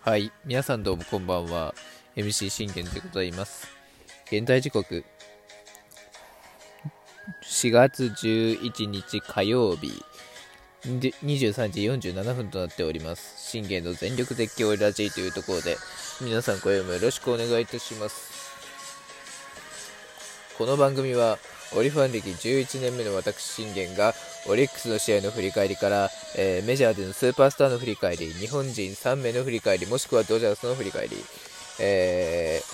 はい、皆さんどうもこんばんは。MC 信玄でございます。現在時刻、4月11日火曜日、23時47分となっております。信玄の全力絶叫ラジーというところで、皆さん今夜もよろしくお願いいたします。この番組は、オリファン歴11年目の私信玄がオリックスの試合の振り返りから、えー、メジャーでのスーパースターの振り返り日本人3名の振り返りもしくはドジャースの振り返り、えー、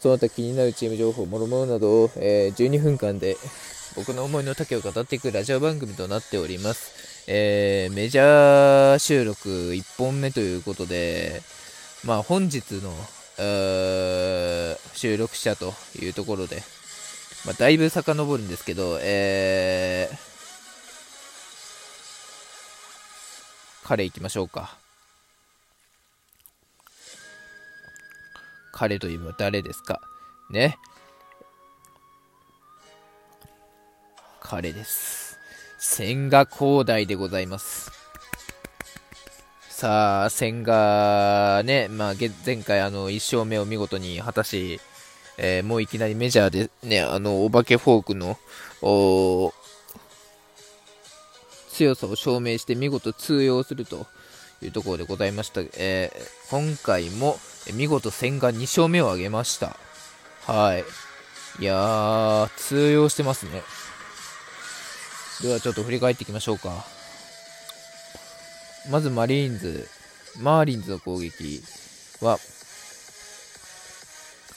その他気になるチーム情報もろもろなどを、えー、12分間で僕の思いの丈を語っていくラジオ番組となっております、えー、メジャー収録1本目ということでまあ本日の収録者というところで、まあ、だいぶ遡るんですけど、えー、彼行きましょうか。彼といえば誰ですか？ね。彼です。千賀滉大でございます。さあ、千賀ね、まあ、前回あの1勝目を見事に果たし、えー、もういきなりメジャーでね、あの、お化けフォークの、強さを証明して見事通用するというところでございました。えー、今回も見事千賀2勝目を挙げました。はい。いやー、通用してますね。ではちょっと振り返っていきましょうか。まずマリーンズ、マーリンズの攻撃は、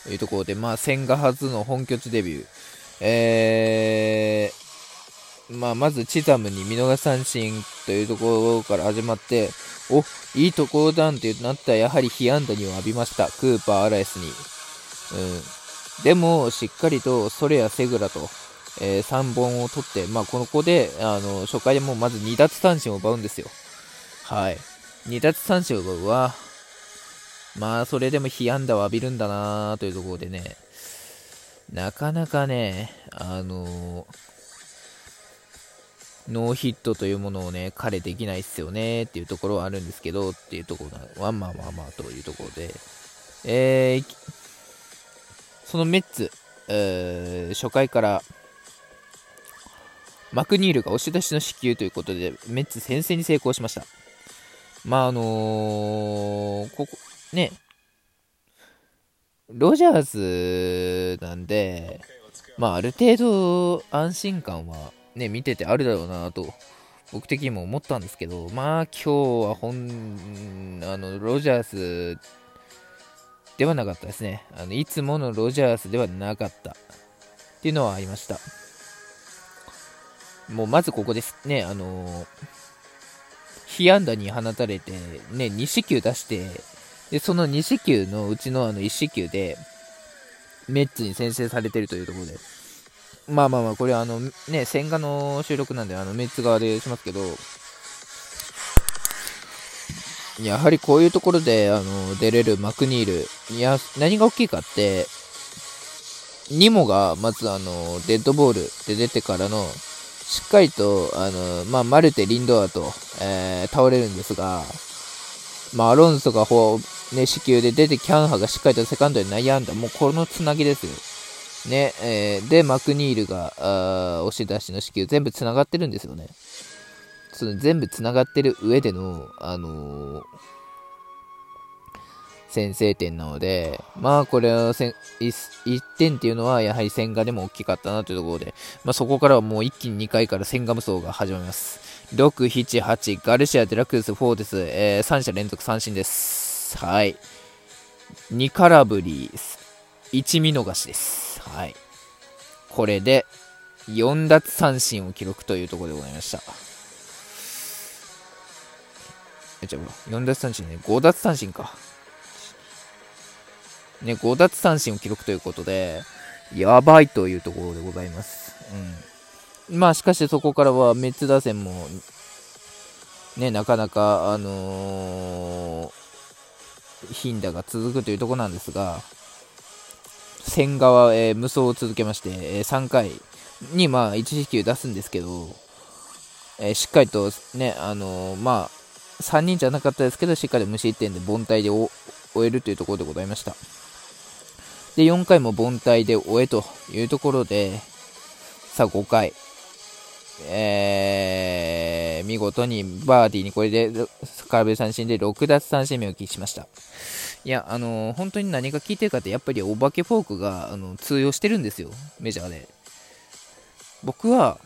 というところで、まあ、千賀初の本拠地デビュー。えー、まあ、まずチザムに見逃し三振というところから始まって、おいいところだんってなったら、やはり被安打には浴びました。クーパー、アラエスに。うん。でも、しっかりとソレアやセグラと、えー、三振を取って、まあ、この子で、あの、初回でもまず2奪三振を奪うんですよ。はい。2奪三振を奪うは、まあ、それでも被安打を浴びるんだなというところでね、なかなかね、あの、ノーヒットというものをね、彼できないっすよねっていうところはあるんですけど、っていうところは、まあまあまあというところで、えー、そのメッツ、えー、初回からマクニールが押し出しの支給ということで、メッツ先制に成功しました。まあ、あのー、ここ、ね、ロジャーズなんで、まあ、ある程度安心感はね、見ててあるだろうなと、僕的にも思ったんですけど、まあ、今日は本、あの、ロジャースではなかったですね。あの、いつものロジャースではなかったっていうのはありました。もう、まずここですね、あのー被安打に放たれて、ね、2四球出して、で、その2四球のうちのあの1四球で、メッツに先制されてるというところで、まあまあまあ、これあの、ね、千賀の収録なんで、あの、メッツ側でしますけど、やはりこういうところで、あの、出れるマクニール、いや、何が大きいかって、ニモが、まずあの、デッドボールで出てからの、しっかりと、あの、まあ、マルテ、リンドアと、えー、倒れるんですが、まあ、アロンソがほう、ね、死球で出て、キャンハがしっかりとセカンドで悩んだ。もうこのつなぎですよ。ね、えー、で、マクニールが、あ押し出しの死球、全部つながってるんですよね。その全部つながってる上での、あのー、先制点なので、まあこれは 1, 1点っていうのはやはり千賀でも大きかったなというところで、まあ、そこからはもう一気に2回から千賀無双が始まります。6、7、8、ガルシア、デラクルス、フォーデス、えー、3者連続三振です。はい。2空振り、1見逃しです。はい。これで4奪三振を記録というところでございました。え、じゃあ、4奪三振ね、5奪三振か。ね、5奪三振を記録ということで、やばいというところでございます。うん。まあ、しかしそこからはメッツ打線も、ね、なかなか、あのー、頻打が続くというところなんですが、千賀は、えー、無双を続けまして、えー、3回に、まあ、1四球出すんですけど、えー、しっかりとね、あのー、まあ、3人じゃなかったですけど、しっかり無失点で凡退で終えるというところでございました。で、4回も凡退で終えというところで、さあ5回、えー、見事にバーディーにこれで空振り三振で6奪三振目を喫しました。いや、あのー、本当に何が効いてるかって、やっぱりお化けフォークがあの通用してるんですよ、メジャーで。僕は、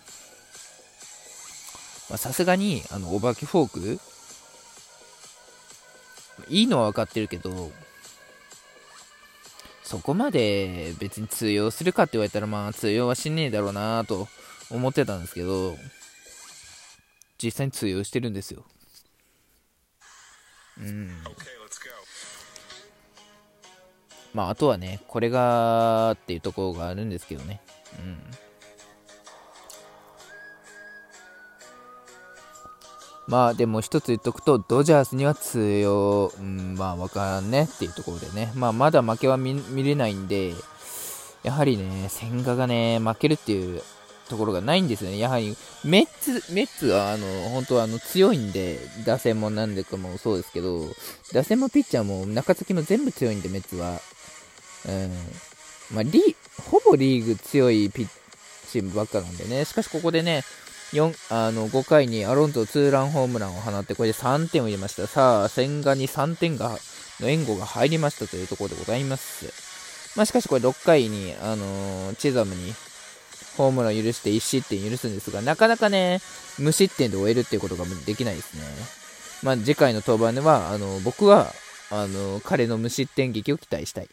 さすがに、あの、お化けフォーク、いいのは分かってるけど、そこまで別に通用するかって言われたら、まあ通用はしねえだろうなと思ってたんですけど、実際に通用してるんですよ。うん。まあ、あとはね、これがっていうところがあるんですけどね。うん。まあでも一つ言っとくと、ドジャースには通用、うん、まあわからんねっていうところでね、まあまだ負けは見れないんで、やはりね、千賀がね、負けるっていうところがないんですよね。やはり、メッツ、メッツは、あの、本当はあの、強いんで、打線もなんでかもそうですけど、打線もピッチャーも中継ぎも全部強いんで、メッツは。うん。まあ、リほぼリーグ強いピッチームばっかなんでね。しかしここでね、4あの5回にアロンゾツーランホームランを放って、これで3点を入れました。さあ、千賀に3点がの援護が入りましたというところでございます。まあ、しかしこれ6回に、あのー、チザムにホームラン許して1失点許すんですが、なかなかね、無失点で終えるっていうことができないですね。まあ、次回の登板では、あの僕はあの彼の無失点劇を期待したい。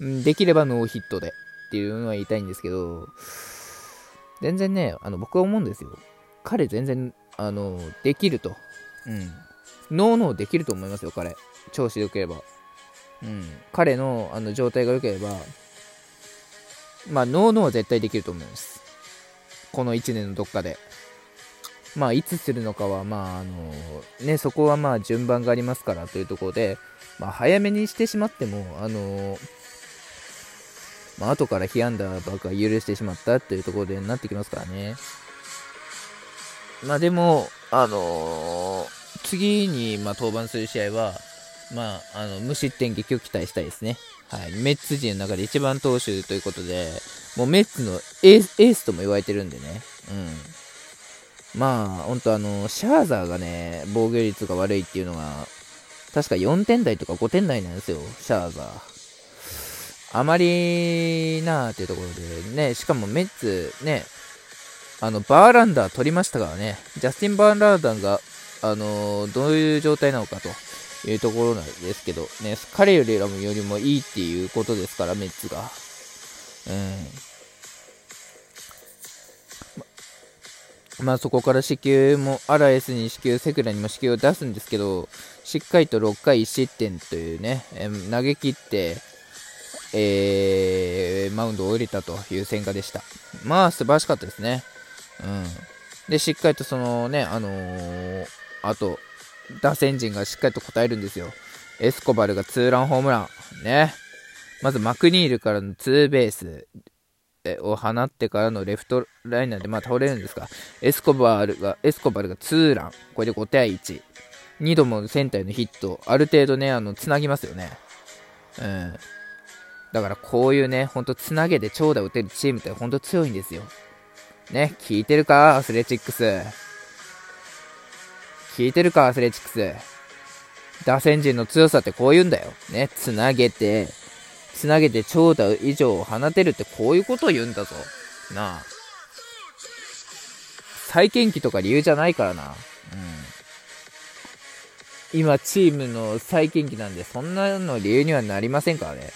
できればノーヒットでっていうのは言いたいんですけど、全然ね、あの僕は思うんですよ。彼全然、あの、できると。うん。ノーノーできると思いますよ、彼。調子良ければ。うん。彼のあの状態が良ければ、まあ、ノーノーは絶対できると思います。この1年のどっかで。まあ、いつするのかは、まあ、あの、ね、そこはまあ、順番がありますからというところで、まあ、早めにしてしまっても、あの、まあ、後から被安打ばっか許してしまったというところでなってきますからね。まあ、でも、あの次に、まあ、登板する試合は、まあ、あの、無失点劇を期待したいですね。はい、メッツ陣の中で一番投手ということで、もうメッツのエースエースとも言われてるんでね、うん。まあ、本当あの、シャーザーがね、防御率が悪いっていうのが、確か4点台とか5点台なんですよ、シャーザー。あまりなーっていうところでね、しかもメッツね、あの、バーランダー取りましたからね、ジャスティン・バーランダーが、あのー、どういう状態なのかと。いうところなんですけど、ね、彼よりよりもいいっていうことですから、メッツが。うん。まあそこから死球も、アラエスに死球、セクラにも死球を出すんですけど、しっかりと6回1失点というね、え、投げ切って、えー、マウンドを降りたという戦果でした。まあ素晴らしかったですね。うん。で、しっかりとそのね、あのー、あと、打線陣がしっかりと答えるんですよ。エスコバルがツーランホームラン。ね。まずマクニールからのツーベースを放ってからのレフトライナーでまあ倒れるんですが、エスコバルが、エスコバルがツーラン。これで5対1。2度もセンターへのヒット。ある程度ね、あの、つなぎますよね。うん。だからこういうね、ほんとつなげて長打打てるチームってほんと強いんですよ。ね、聞いてるか？アスレチックス。聞いてるか、アスレチックス。打線陣の強さってこう言うんだよ。ね、つなげて、つなげて長打以上を放てるってこういうことを言うんだぞ。なあ。再建機とか理由じゃないからな。うん。今、チームの再建機なんで、そんなの理由にはなりませんからね。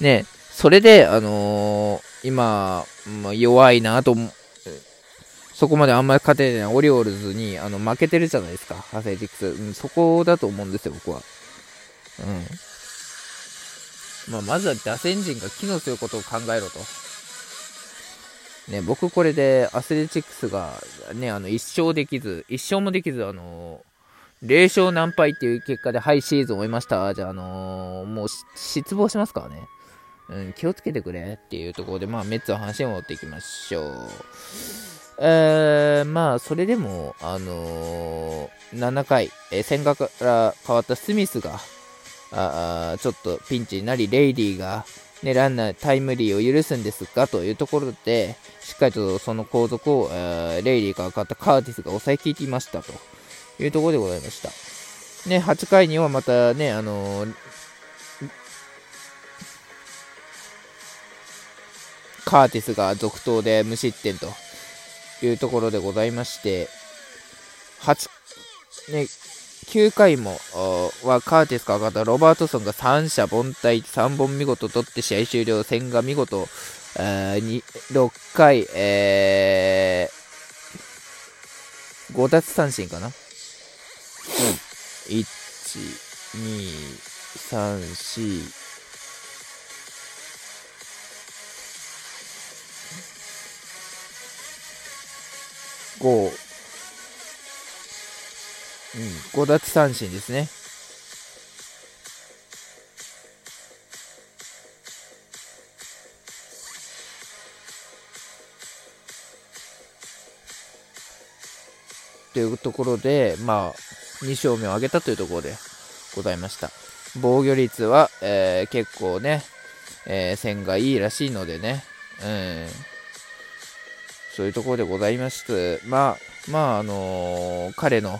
ねそれで、あのー、今、弱いなとそこまであんまり勝てないオリオールズにあの負けてるじゃないですか、アセレティクス、うん。そこだと思うんですよ、僕は。うん。まあ、まずは打線陣が機能することを考えろと。ね、僕これでアスレチックスがね、あの、1勝できず、1勝もできず、あの0勝何敗っていう結果で、はい、シーズン終えました。じゃあ、あのー、もう失望しますからね。うん、気をつけてくれっていうところで、まあ、メッツの話を持っていきましょう。えー、まあ、それでも、あのー、7回、えー、千賀から変わったスミスが、あちょっとピンチになり、レイリーが、ね、ランナータイムリーを許すんですかというところで、しっかりとその後続を、えー、レイリーから変わったカーティスが抑えきりましたというところでございました。ね、8回にはまたね、あのー、カーティスが続投で無失点というところでございまして、8、ね、9回もはカーティスが上がったロバートソンが3者凡退3本見事取って試合終了戦が見事、えー、6回、えー、5奪三振かな、うん、1、2、3、4、5、うん、5奪三振ですね。というところで、まあ、2勝目を挙げたというところでございました。防御率は、えー、結構ね、えー、線がいいらしいのでね、うん、そういうところでございまして、まあ、まあ、あのー、彼の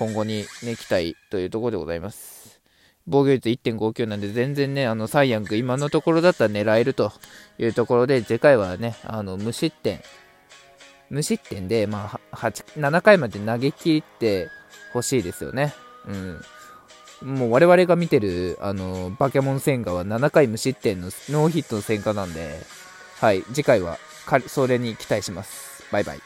今後にね、期待というところでございます。防御率1.59なんで、全然ね、あの、サイヤング、今のところだったら狙えるというところで、次回はね、あの、無失点、無失点で、まあ、8、7回まで投げ切ってほしいですよね。うん。もう我々が見てる、あの、バケモン戦果は7回無失点のノーヒットの戦果なんで、はい、次回はそれに期待します。バイバイ。